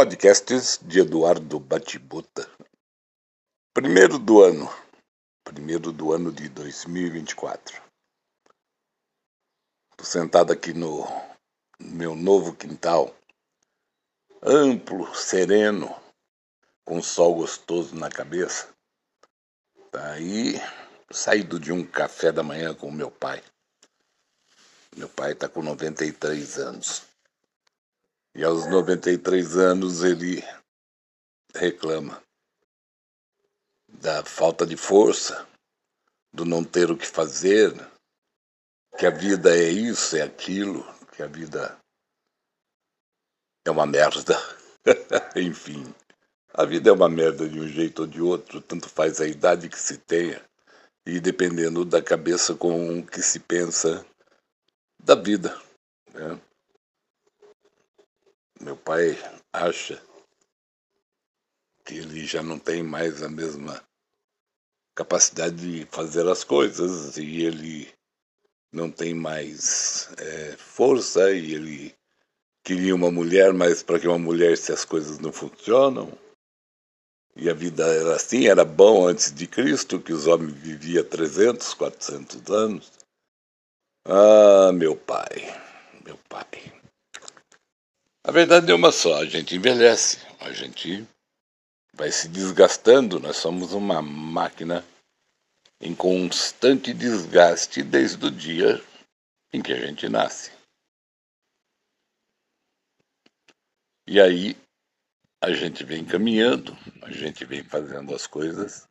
Podcasts de Eduardo Batibuta. Primeiro do ano. Primeiro do ano de 2024. Estou sentado aqui no meu novo quintal. Amplo, sereno, com sol gostoso na cabeça. Tá aí, saído de um café da manhã com meu pai. Meu pai está com 93 anos. E aos 93 anos ele reclama da falta de força, do não ter o que fazer, que a vida é isso, é aquilo, que a vida é uma merda. Enfim, a vida é uma merda de um jeito ou de outro, tanto faz a idade que se tenha e dependendo da cabeça com que se pensa da vida. Né? Meu pai acha que ele já não tem mais a mesma capacidade de fazer as coisas e ele não tem mais é, força e ele queria uma mulher, mas para que uma mulher se as coisas não funcionam e a vida era assim, era bom antes de Cristo, que os homens viviam 300, 400 anos. Ah, meu pai, meu pai. A verdade é uma só: a gente envelhece, a gente vai se desgastando, nós somos uma máquina em constante desgaste desde o dia em que a gente nasce. E aí a gente vem caminhando, a gente vem fazendo as coisas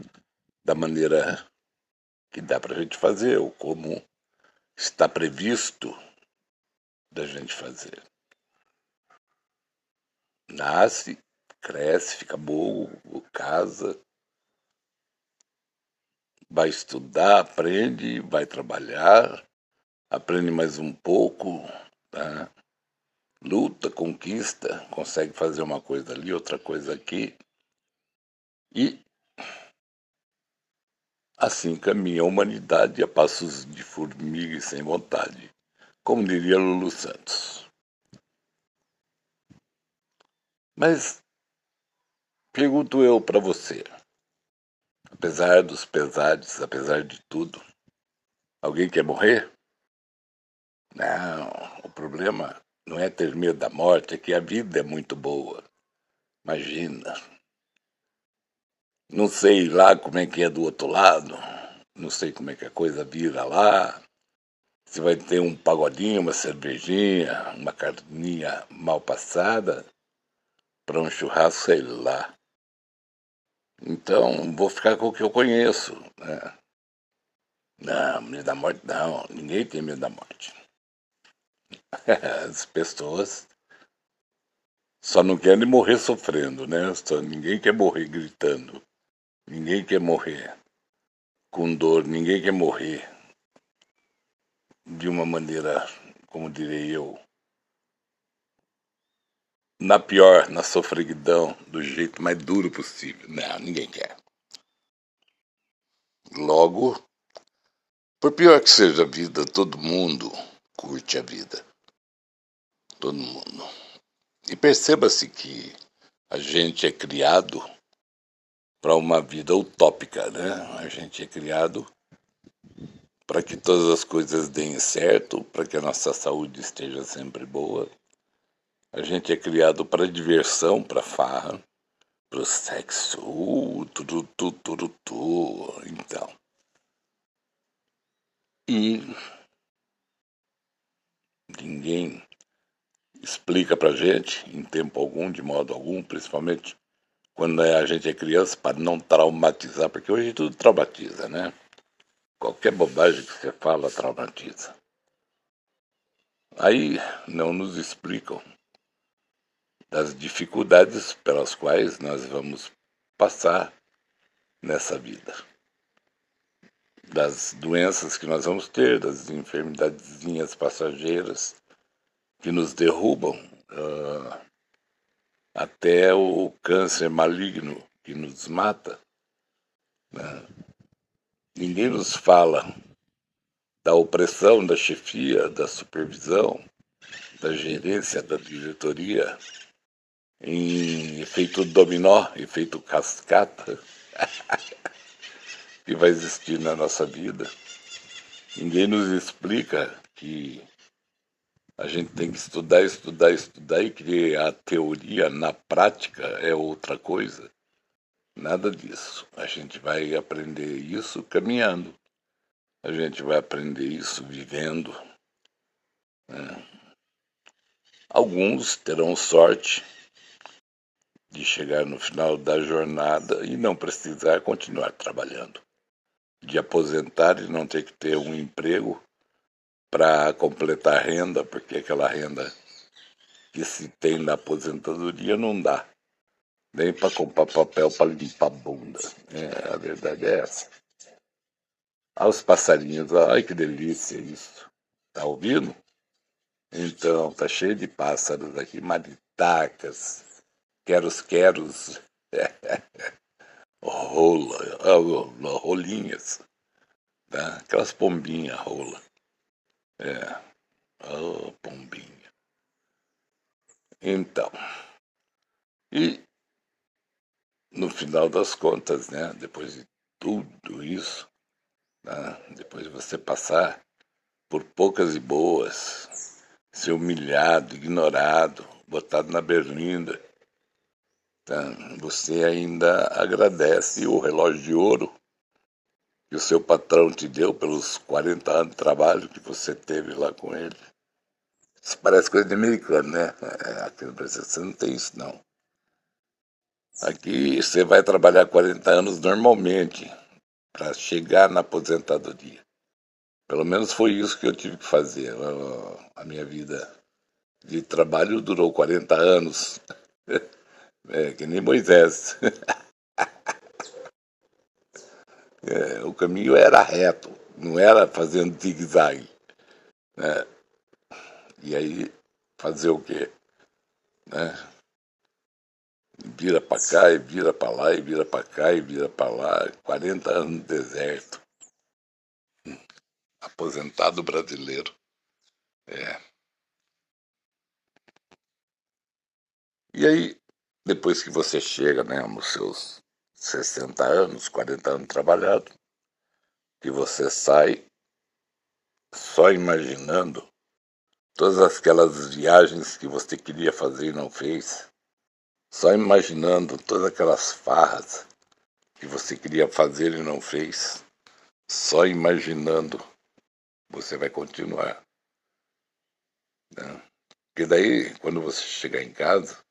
da maneira que dá para a gente fazer, ou como está previsto da gente fazer nasce, cresce, fica bom, casa, vai estudar, aprende, vai trabalhar, aprende mais um pouco, tá? luta, conquista, consegue fazer uma coisa ali, outra coisa aqui. E assim caminha a humanidade a passos de formiga e sem vontade, como diria Lulu Santos. Mas pergunto eu para você, apesar dos pesares, apesar de tudo, alguém quer morrer? Não, o problema não é ter medo da morte, é que a vida é muito boa. Imagina. Não sei lá como é que é do outro lado, não sei como é que a coisa vira lá. Se vai ter um pagodinho, uma cervejinha, uma carninha mal passada para um churrasco, sei lá. Então, vou ficar com o que eu conheço. Né? Não, medo da morte não. Ninguém tem medo da morte. As pessoas só não querem morrer sofrendo, né? Só, ninguém quer morrer gritando. Ninguém quer morrer com dor. Ninguém quer morrer de uma maneira, como direi eu, na pior, na sofreguidão, do jeito mais duro possível. Não, ninguém quer. Logo, por pior que seja a vida, todo mundo curte a vida. Todo mundo. E perceba-se que a gente é criado para uma vida utópica, né? A gente é criado para que todas as coisas deem certo, para que a nossa saúde esteja sempre boa, a gente é criado para diversão, para farra, para o sexo, uh, tudo, tudo, tudo, tudo. Então. E ninguém explica para gente, em tempo algum, de modo algum, principalmente quando a gente é criança, para não traumatizar, porque hoje tudo traumatiza, né? Qualquer bobagem que você fala traumatiza. Aí não nos explicam das dificuldades pelas quais nós vamos passar nessa vida, das doenças que nós vamos ter, das enfermidadezinhas passageiras que nos derrubam, uh, até o câncer maligno que nos mata. Né? Ninguém nos fala da opressão, da chefia, da supervisão, da gerência, da diretoria em efeito dominó, efeito cascata, que vai existir na nossa vida. Ninguém nos explica que a gente tem que estudar, estudar, estudar e que a teoria na prática é outra coisa. Nada disso. A gente vai aprender isso caminhando. A gente vai aprender isso vivendo. Né? Alguns terão sorte de chegar no final da jornada e não precisar continuar trabalhando, de aposentar e não ter que ter um emprego para completar a renda, porque aquela renda que se tem na aposentadoria não dá nem para comprar papel para limpar a bunda. É, a verdade é essa. Olha os passarinhos, ai que delícia isso. Tá ouvindo? Então, tá cheio de pássaros aqui, maritacas, queros-queros, rola, rolinhas, tá? aquelas pombinhas rola. É, oh, pombinha. Então, e no final das contas, né, depois de tudo isso, né, depois de você passar por poucas e boas, ser humilhado, ignorado, botado na berlinda, tá, você ainda agradece o relógio de ouro que o seu patrão te deu pelos 40 anos de trabalho que você teve lá com ele. Isso parece coisa de americano, né? É, aqui no Brasil você não tem isso, não. Aqui você vai trabalhar 40 anos normalmente para chegar na aposentadoria. Pelo menos foi isso que eu tive que fazer. A minha vida de trabalho durou 40 anos. É, que nem Moisés. É, o caminho era reto, não era fazendo zigue-zague. Né? E aí, fazer o quê? Né? Vira para cá e vira para lá, e vira para cá e vira para lá. 40 anos no deserto. Aposentado brasileiro. É. E aí, depois que você chega né, nos seus 60 anos, 40 anos trabalhado, que você sai só imaginando todas aquelas viagens que você queria fazer e não fez, só imaginando todas aquelas farras que você queria fazer e não fez, só imaginando, você vai continuar. Né? Porque daí, quando você chegar em casa,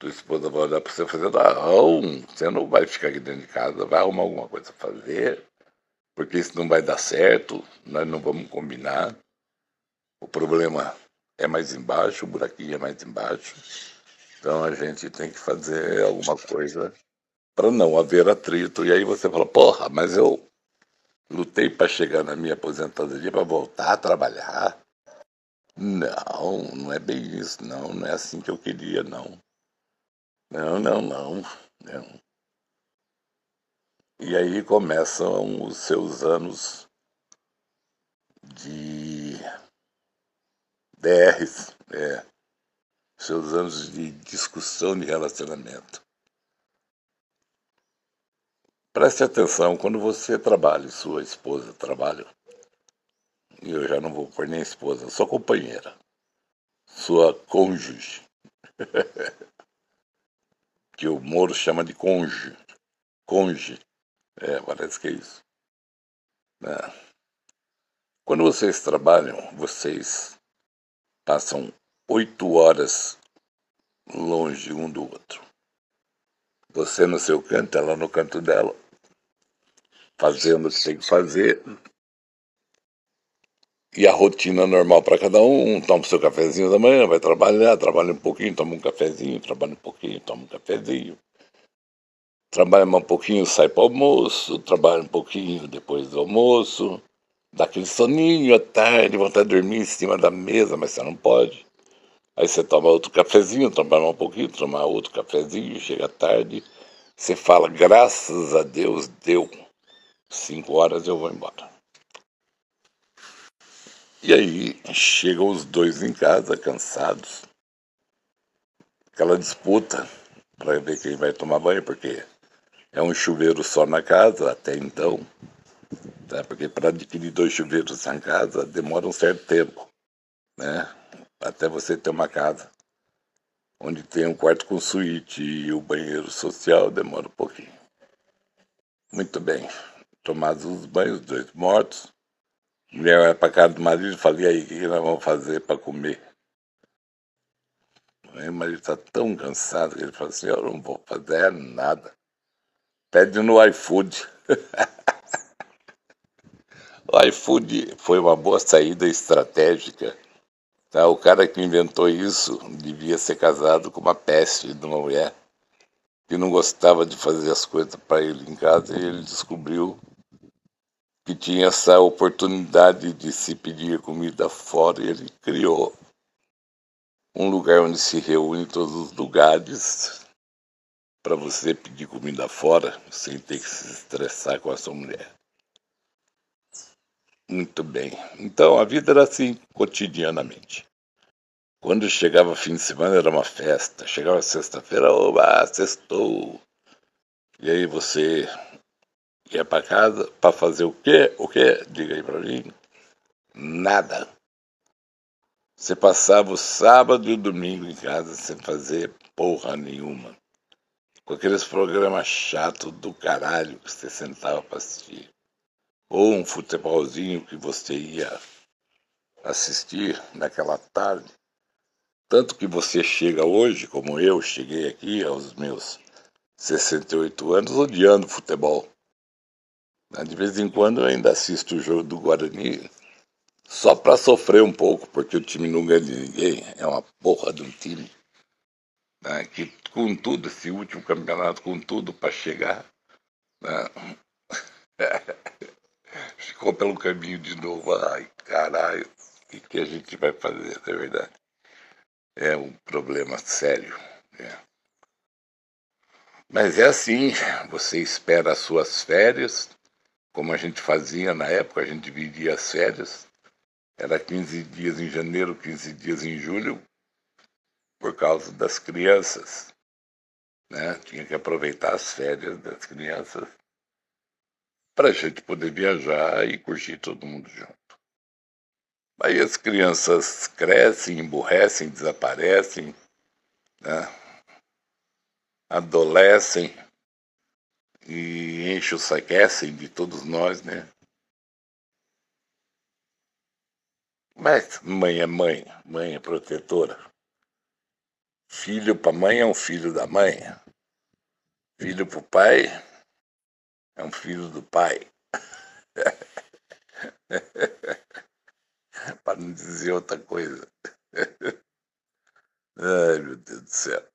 tua esposa vai olhar para você fazendo arrão, você não vai ficar aqui dentro de casa, vai arrumar alguma coisa a fazer, porque isso não vai dar certo, nós não vamos combinar. O problema é mais embaixo, o buraquinho é mais embaixo. Então a gente tem que fazer alguma coisa para não haver atrito. E aí você fala, porra, mas eu lutei para chegar na minha aposentadoria para voltar a trabalhar. Não, não é bem isso, não, não é assim que eu queria, não. Não, não, não. não. E aí começam os seus anos de DRs, é, seus anos de discussão de relacionamento. Preste atenção, quando você trabalha sua esposa trabalha, e eu já não vou pôr nem esposa, sua companheira, sua cônjuge. que o Moro chama de conge. Conge. É, parece que é isso. É. Quando vocês trabalham, vocês passam oito horas longe um do outro. Você no seu canto, ela no canto dela, fazendo o que tem que fazer. E a rotina normal para cada um, toma o seu cafezinho da manhã, vai trabalhar, trabalha um pouquinho, toma um cafezinho, trabalha um pouquinho, toma um cafezinho. Trabalha um pouquinho, sai para o almoço, trabalha um pouquinho depois do almoço, dá aquele soninho à tarde, vontade de dormir em cima da mesa, mas você não pode. Aí você toma outro cafezinho, trabalha um pouquinho, toma outro cafezinho, chega tarde, você fala, graças a Deus, deu. Cinco horas eu vou embora. E aí chegam os dois em casa, cansados, aquela disputa para ver quem vai tomar banho, porque é um chuveiro só na casa até então. Tá? Porque para adquirir dois chuveiros na casa demora um certo tempo, né? Até você ter uma casa onde tem um quarto com suíte e o banheiro social demora um pouquinho. Muito bem. Tomados os banhos, dois mortos. Mulher vai para casa do marido e fala, e aí, o que nós vamos fazer para comer? Aí o marido está tão cansado que ele fala assim, eu não vou fazer nada. Pede no iFood. o iFood foi uma boa saída estratégica. Tá? O cara que inventou isso devia ser casado com uma peste de uma mulher que não gostava de fazer as coisas para ele em casa e ele descobriu que tinha essa oportunidade de se pedir comida fora e ele criou um lugar onde se reúne todos os lugares para você pedir comida fora sem ter que se estressar com a sua mulher. Muito bem. Então a vida era assim cotidianamente. Quando chegava fim de semana era uma festa. Chegava sexta-feira, oba, sextou. E aí você ia para casa para fazer o quê? O quê? Diga aí para mim. Nada. Você passava o sábado e o domingo em casa sem fazer porra nenhuma. Com aqueles programas chatos do caralho que você sentava para assistir. Ou um futebolzinho que você ia assistir naquela tarde. Tanto que você chega hoje, como eu cheguei aqui aos meus 68 anos, odiando futebol. De vez em quando eu ainda assisto o jogo do Guarani só para sofrer um pouco, porque o time não ganha de ninguém, é uma porra de um time. Né, que com tudo, esse último campeonato, com tudo para chegar, né, ficou pelo caminho de novo. Ai, caralho, o que, que a gente vai fazer, é verdade? É um problema sério. Né? Mas é assim, você espera as suas férias, como a gente fazia na época, a gente dividia as férias era 15 dias em janeiro, 15 dias em julho, por causa das crianças. Né? Tinha que aproveitar as férias das crianças para a gente poder viajar e curtir todo mundo junto. Aí as crianças crescem, emburrecem, desaparecem, né? adolescem e enchem o saquecem de todos nós, né? Mas mãe é mãe, mãe é protetora. Filho para mãe é um filho da mãe. Filho para o pai é um filho do pai. para não dizer outra coisa. Ai, meu Deus do céu.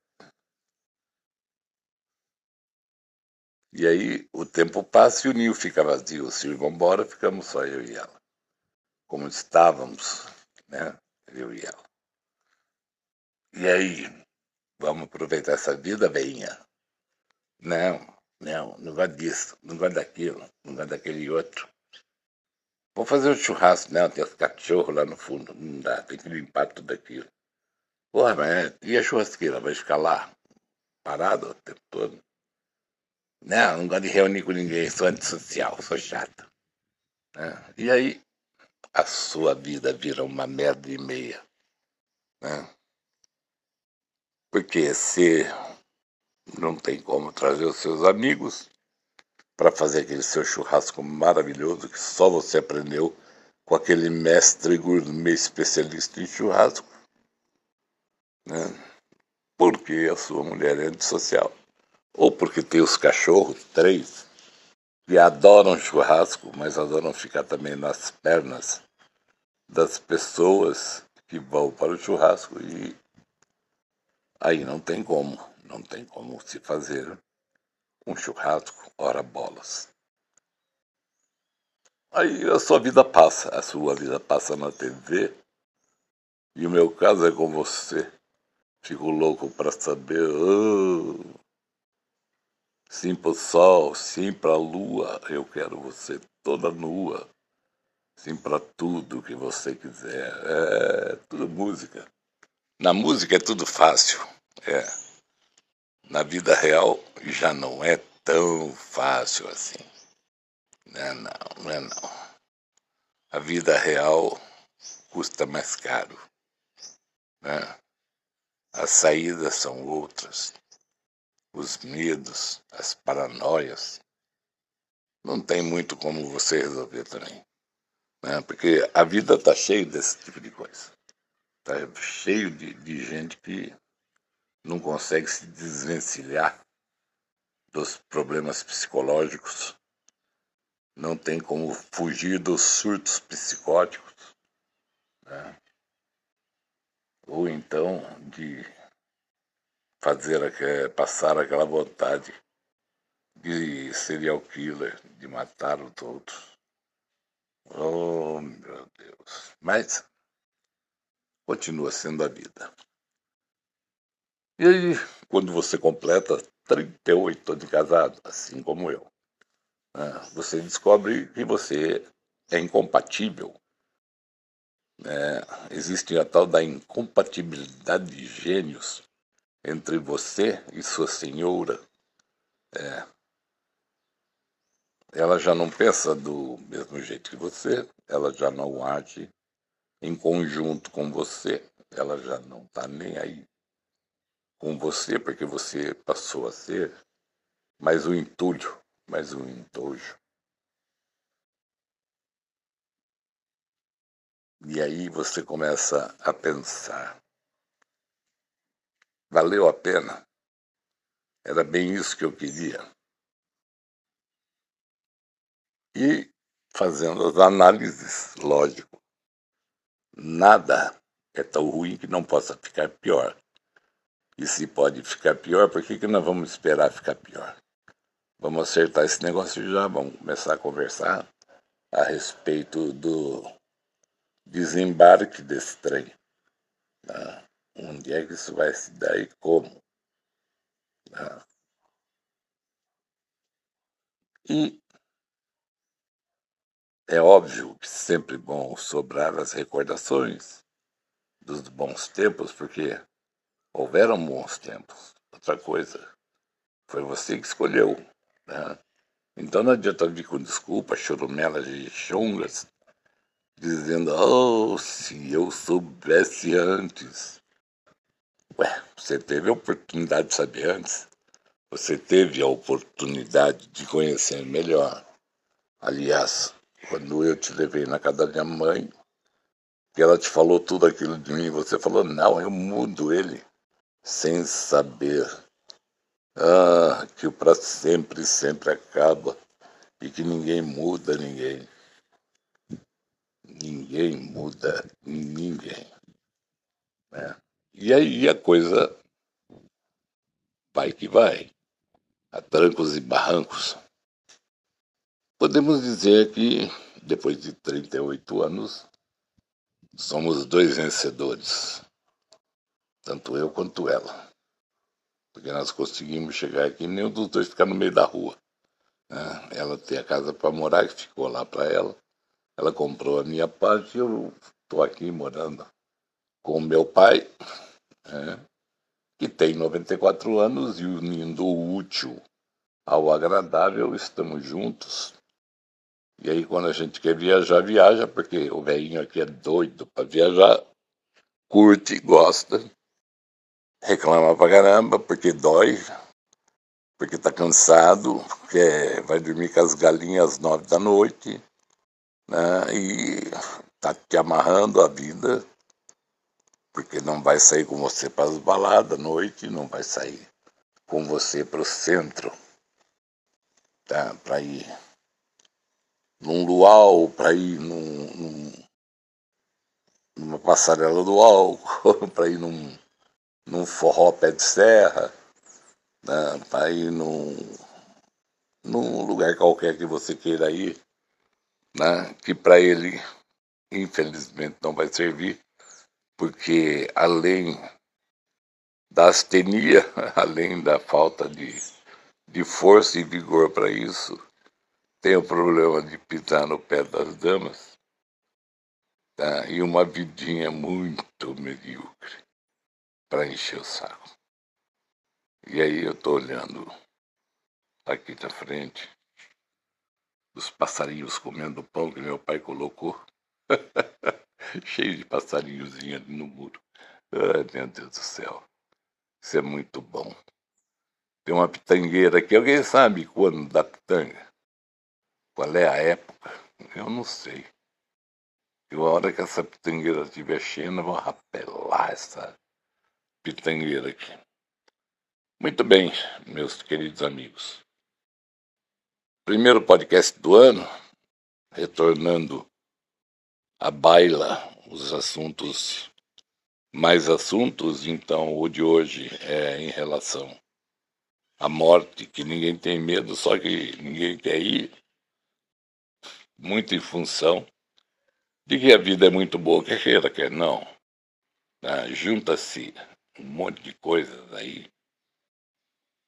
E aí o tempo passa e o ninho fica vazio. Se vão embora, ficamos só eu e ela como estávamos, né? Eu e ela. E aí, vamos aproveitar essa vida, veinha? Não, não, não gosto disso, não gosto daquilo, não gosto daquele outro. Vou fazer um churrasco, não, tem os cachorros lá no fundo, não dá, tem que limpar tudo aquilo. Porra, mas e a churrasqueira? Vai ficar lá, parada o tempo todo? Não, não gosto de reunir com ninguém, sou antissocial, sou chato. É. E aí, a sua vida vira uma merda e meia. Né? Porque se não tem como trazer os seus amigos para fazer aquele seu churrasco maravilhoso que só você aprendeu com aquele mestre gourmet especialista em churrasco, né? porque a sua mulher é antissocial. Ou porque tem os cachorros, três, que adoram churrasco, mas adoram ficar também nas pernas das pessoas que vão para o churrasco e aí não tem como, não tem como se fazer um churrasco, ora bolas. Aí a sua vida passa, a sua vida passa na TV e o meu caso é com você. Fico louco para saber. Oh, sim para o sol, sim para a lua, eu quero você toda nua. Sim, para tudo que você quiser. É tudo música. Na música é tudo fácil. É. Na vida real já não é tão fácil assim. Não é não, não é não. A vida real custa mais caro. Né? As saídas são outras. Os medos, as paranoias. Não tem muito como você resolver também. Né? Porque a vida está cheia desse tipo de coisa. Está cheio de, de gente que não consegue se desvencilhar dos problemas psicológicos, não tem como fugir dos surtos psicóticos, né? ou então de fazer passar aquela vontade de serial killer, de matar os outros. Oh, meu Deus. Mas continua sendo a vida. E aí, quando você completa 38 anos de casado, assim como eu, né, você descobre que você é incompatível. É, existe a tal da incompatibilidade de gênios entre você e sua senhora. É, ela já não pensa do mesmo jeito que você, ela já não age em conjunto com você, ela já não está nem aí com você, porque você passou a ser mais um entulho, mais um entojo. E aí você começa a pensar: valeu a pena? Era bem isso que eu queria. E fazendo as análises, lógico, nada é tão ruim que não possa ficar pior. E se pode ficar pior, por que, que nós vamos esperar ficar pior? Vamos acertar esse negócio já, vamos começar a conversar a respeito do desembarque desse trem. Né? Onde é que isso vai se dar e como? Né? E é óbvio que sempre bom sobrar as recordações dos bons tempos, porque Houveram bons tempos. Outra coisa, foi você que escolheu. Né? Então não adianta vir com desculpa, chorumelas e chongas, dizendo, oh, se eu soubesse antes. Ué, você teve a oportunidade de saber antes. Você teve a oportunidade de conhecer melhor. Aliás, quando eu te levei na casa da minha mãe, que ela te falou tudo aquilo de mim, você falou, não, eu mudo ele sem saber ah, que o para sempre sempre acaba e que ninguém muda ninguém. Ninguém muda ninguém. Né? E aí a coisa vai que vai, a trancos e barrancos. Podemos dizer que, depois de 38 anos, somos dois vencedores tanto eu quanto ela. Porque nós conseguimos chegar aqui, nenhum dos dois ficar no meio da rua. Né? Ela tem a casa para morar, que ficou lá para ela. Ela comprou a minha parte e eu estou aqui morando com meu pai, né? que tem 94 anos, e unindo o útil ao agradável, estamos juntos. E aí, quando a gente quer viajar, viaja, porque o velhinho aqui é doido para viajar, curte, gosta reclama pra caramba porque dói, porque tá cansado, quer, vai dormir com as galinhas às nove da noite, né? E tá te amarrando a vida, porque não vai sair com você para as baladas à noite, não vai sair com você para o centro, tá? Para ir num luau, para ir num, num, numa passarela do álcool, para ir num num forró pé de serra, né, para ir num, num lugar qualquer que você queira ir, né, que para ele, infelizmente, não vai servir, porque além da astenia, além da falta de, de força e vigor para isso, tem o problema de pisar no pé das damas tá? e uma vidinha muito medíocre para encher o saco. E aí eu tô olhando aqui da frente os passarinhos comendo o pão que meu pai colocou. Cheio de passarinhozinho ali no muro. Ai, meu Deus do céu. Isso é muito bom. Tem uma pitangueira aqui. Alguém sabe quando da pitanga? Qual é a época? Eu não sei. E a hora que essa pitangueira estiver cheia, eu vou rapelar essa pitangueira aqui. Muito bem, meus queridos amigos. Primeiro podcast do ano, retornando à baila, os assuntos, mais assuntos, então o de hoje é em relação à morte, que ninguém tem medo, só que ninguém quer ir, muito em função de que a vida é muito boa, quer queira, quer não. Ah, Junta-se um monte de coisas aí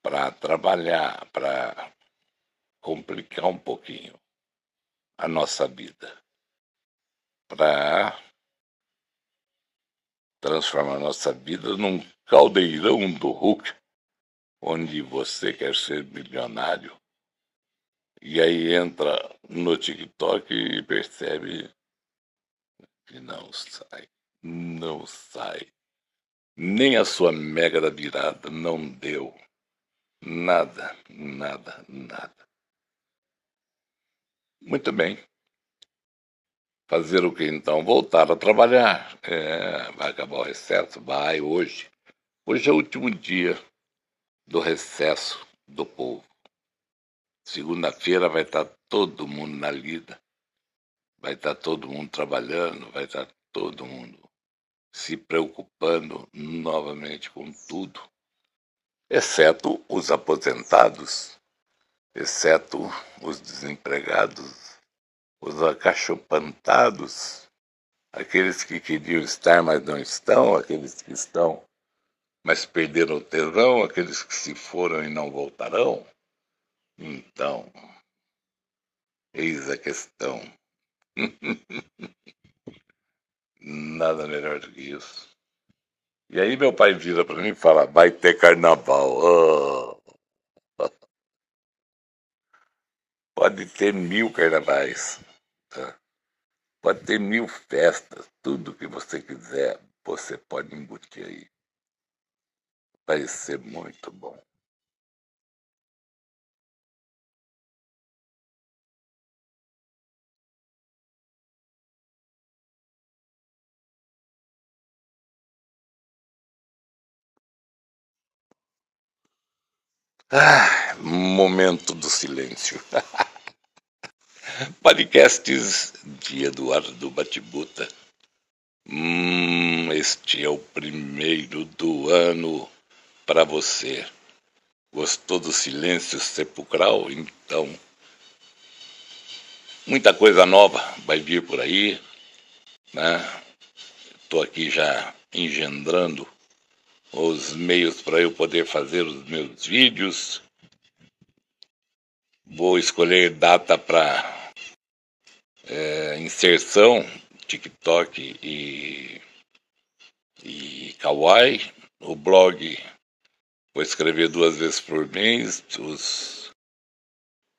para trabalhar, para complicar um pouquinho a nossa vida, para transformar nossa vida num caldeirão do Hulk, onde você quer ser milionário. E aí entra no TikTok e percebe que não sai, não sai. Nem a sua mega da virada não deu. Nada, nada, nada. Muito bem. Fazer o que então? Voltar a trabalhar. É, vai acabar o recesso? Vai, hoje. Hoje é o último dia do recesso do povo. Segunda-feira vai estar todo mundo na lida. Vai estar todo mundo trabalhando, vai estar todo mundo se preocupando novamente com tudo, exceto os aposentados exceto os desempregados, os acachopantados, aqueles que queriam estar, mas não estão, aqueles que estão, mas perderam o tesão, aqueles que se foram e não voltarão. Então, eis a questão. Nada melhor do que isso. E aí meu pai vira para mim e fala, vai ter carnaval. Oh. Pode ter mil carnavais, tá? pode ter mil festas, tudo que você quiser, você pode embutir aí. Vai ser muito bom. Ah, momento do silêncio. Podcasts de Eduardo Batibuta. Hum, este é o primeiro do ano para você. Gostou do silêncio sepulcral? Então, muita coisa nova vai vir por aí. Né? Estou aqui já engendrando os meios para eu poder fazer os meus vídeos. Vou escolher data para é, inserção, TikTok e, e Kawaii. O blog vou escrever duas vezes por mês. Os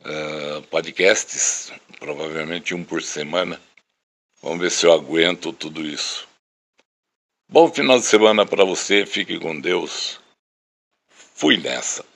uh, podcasts, provavelmente um por semana. Vamos ver se eu aguento tudo isso. Bom final de semana para você, fique com Deus. Fui nessa.